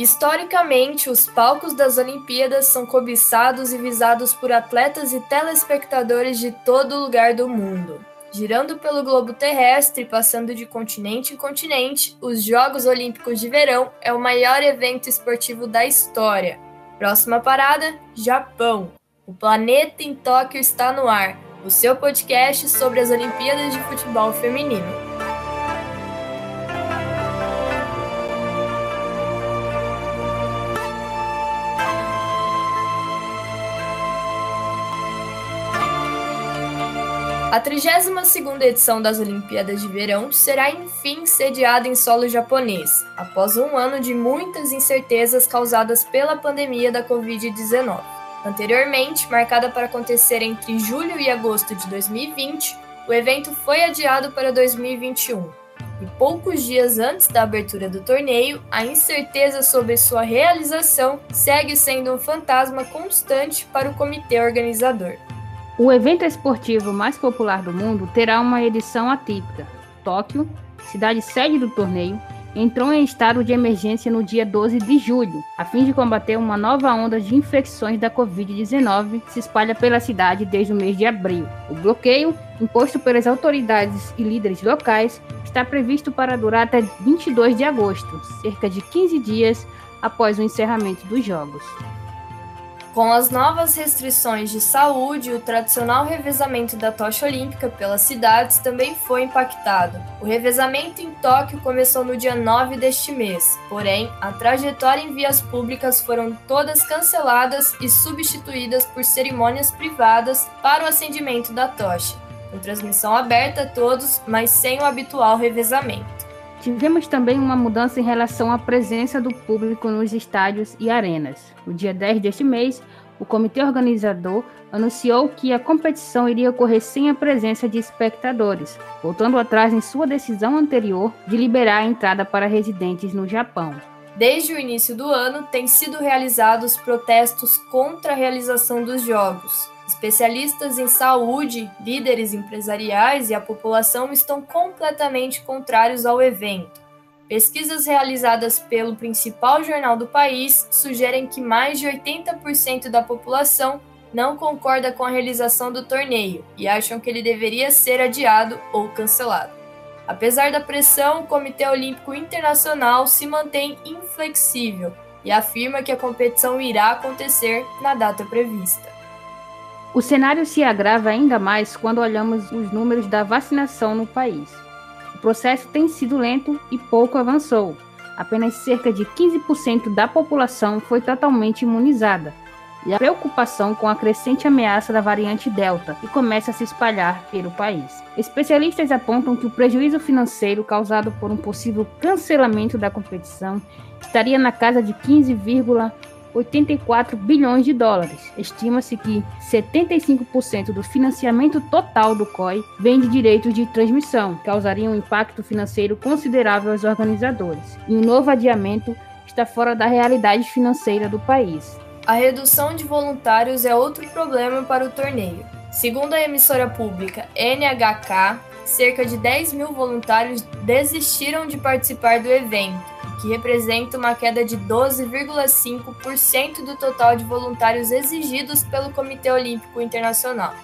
Historicamente, os palcos das Olimpíadas são cobiçados e visados por atletas e telespectadores de todo lugar do mundo. Girando pelo globo terrestre, passando de continente em continente, os Jogos Olímpicos de Verão é o maior evento esportivo da história. Próxima parada: Japão. O planeta em Tóquio está no ar. O seu podcast sobre as Olimpíadas de Futebol Feminino. A 32ª edição das Olimpíadas de Verão será enfim sediada em solo japonês, após um ano de muitas incertezas causadas pela pandemia da Covid-19. Anteriormente, marcada para acontecer entre julho e agosto de 2020, o evento foi adiado para 2021. E poucos dias antes da abertura do torneio, a incerteza sobre sua realização segue sendo um fantasma constante para o comitê organizador. O evento esportivo mais popular do mundo terá uma edição atípica. Tóquio, cidade sede do torneio, entrou em estado de emergência no dia 12 de julho, a fim de combater uma nova onda de infecções da Covid-19 que se espalha pela cidade desde o mês de abril. O bloqueio, imposto pelas autoridades e líderes locais, está previsto para durar até 22 de agosto, cerca de 15 dias após o encerramento dos Jogos. Com as novas restrições de saúde, o tradicional revezamento da tocha olímpica pelas cidades também foi impactado. O revezamento em Tóquio começou no dia 9 deste mês, porém, a trajetória em vias públicas foram todas canceladas e substituídas por cerimônias privadas para o acendimento da tocha, com transmissão aberta a todos, mas sem o habitual revezamento. Tivemos também uma mudança em relação à presença do público nos estádios e arenas. No dia 10 deste mês, o comitê organizador anunciou que a competição iria ocorrer sem a presença de espectadores, voltando atrás em sua decisão anterior de liberar a entrada para residentes no Japão. Desde o início do ano, têm sido realizados protestos contra a realização dos Jogos. Especialistas em saúde, líderes empresariais e a população estão completamente contrários ao evento. Pesquisas realizadas pelo principal jornal do país sugerem que mais de 80% da população não concorda com a realização do torneio e acham que ele deveria ser adiado ou cancelado. Apesar da pressão, o Comitê Olímpico Internacional se mantém inflexível e afirma que a competição irá acontecer na data prevista. O cenário se agrava ainda mais quando olhamos os números da vacinação no país. O processo tem sido lento e pouco avançou. Apenas cerca de 15% da população foi totalmente imunizada. E a preocupação com a crescente ameaça da variante Delta, que começa a se espalhar pelo país. Especialistas apontam que o prejuízo financeiro causado por um possível cancelamento da competição estaria na casa de 15, 84 bilhões de dólares. Estima-se que 75% do financiamento total do COI vem de direitos de transmissão, que causariam um impacto financeiro considerável aos organizadores. E um novo adiamento está fora da realidade financeira do país. A redução de voluntários é outro problema para o torneio. Segundo a emissora pública NHK, cerca de 10 mil voluntários desistiram de participar do evento que representa uma queda de 12,5% do total de voluntários exigidos pelo Comitê Olímpico Internacional.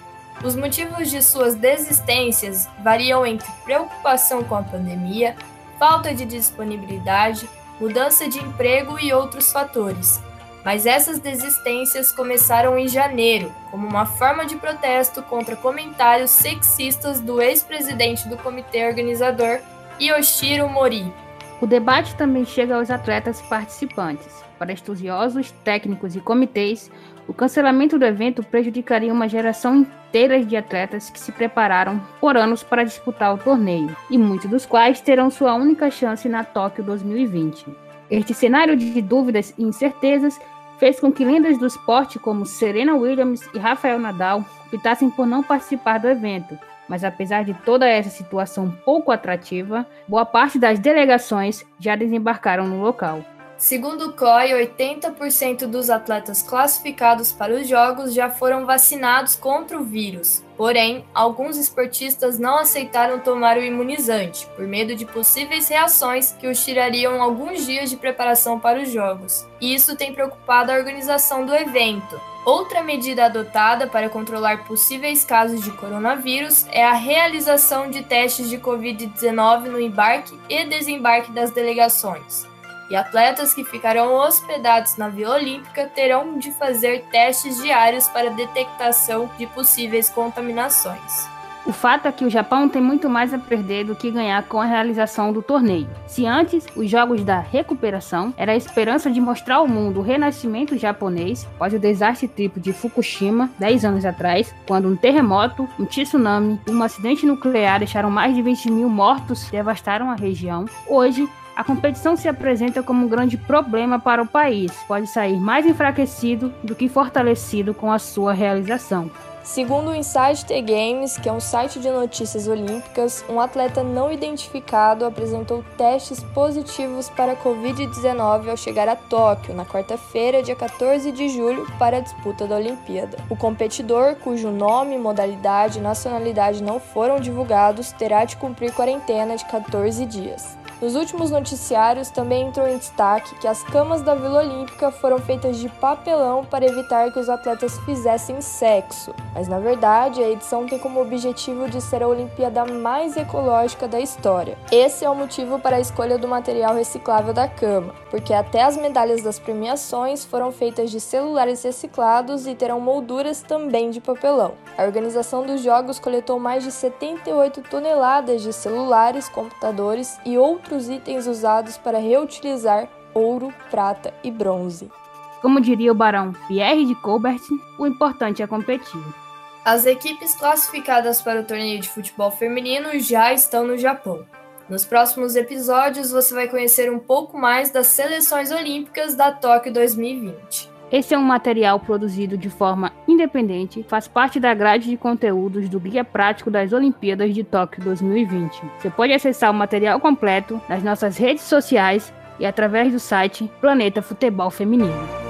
Os motivos de suas desistências variam entre preocupação com a pandemia, falta de disponibilidade, mudança de emprego e outros fatores. Mas essas desistências começaram em janeiro, como uma forma de protesto contra comentários sexistas do ex-presidente do comitê organizador, Yoshiro Mori, o debate também chega aos atletas participantes. Para estudiosos, técnicos e comitês, o cancelamento do evento prejudicaria uma geração inteira de atletas que se prepararam por anos para disputar o torneio, e muitos dos quais terão sua única chance na Tóquio 2020. Este cenário de dúvidas e incertezas fez com que lendas do esporte como Serena Williams e Rafael Nadal optassem por não participar do evento, mas apesar de toda essa situação pouco atrativa, boa parte das delegações já desembarcaram no local. Segundo o COI, 80% dos atletas classificados para os Jogos já foram vacinados contra o vírus. Porém, alguns esportistas não aceitaram tomar o imunizante, por medo de possíveis reações que os tirariam alguns dias de preparação para os Jogos. E isso tem preocupado a organização do evento. Outra medida adotada para controlar possíveis casos de coronavírus é a realização de testes de Covid-19 no embarque e desembarque das delegações e atletas que ficarão hospedados na Vila Olímpica terão de fazer testes diários para detectação de possíveis contaminações. O fato é que o Japão tem muito mais a perder do que ganhar com a realização do torneio. Se antes os jogos da recuperação era a esperança de mostrar ao mundo o renascimento japonês após o desastre triplo de Fukushima 10 anos atrás, quando um terremoto, um tsunami e um acidente nuclear deixaram mais de 20 mil mortos e devastaram a região, hoje a competição se apresenta como um grande problema para o país. Pode sair mais enfraquecido do que fortalecido com a sua realização. Segundo o Inside The Games, que é um site de notícias olímpicas, um atleta não identificado apresentou testes positivos para a Covid-19 ao chegar a Tóquio, na quarta-feira, dia 14 de julho, para a disputa da Olimpíada. O competidor, cujo nome, modalidade e nacionalidade não foram divulgados, terá de cumprir quarentena de 14 dias. Nos últimos noticiários também entrou em destaque que as camas da Vila Olímpica foram feitas de papelão para evitar que os atletas fizessem sexo, mas na verdade a edição tem como objetivo de ser a Olimpíada mais ecológica da história. Esse é o motivo para a escolha do material reciclável da cama, porque até as medalhas das premiações foram feitas de celulares reciclados e terão molduras também de papelão. A organização dos Jogos coletou mais de 78 toneladas de celulares, computadores e outros outros itens usados para reutilizar ouro, prata e bronze. Como diria o barão Pierre de Coubertin, o importante é competir. As equipes classificadas para o torneio de futebol feminino já estão no Japão. Nos próximos episódios você vai conhecer um pouco mais das seleções olímpicas da Tóquio 2020. Esse é um material produzido de forma independente, faz parte da grade de conteúdos do Guia Prático das Olimpíadas de Tóquio 2020. Você pode acessar o material completo nas nossas redes sociais e através do site Planeta Futebol Feminino.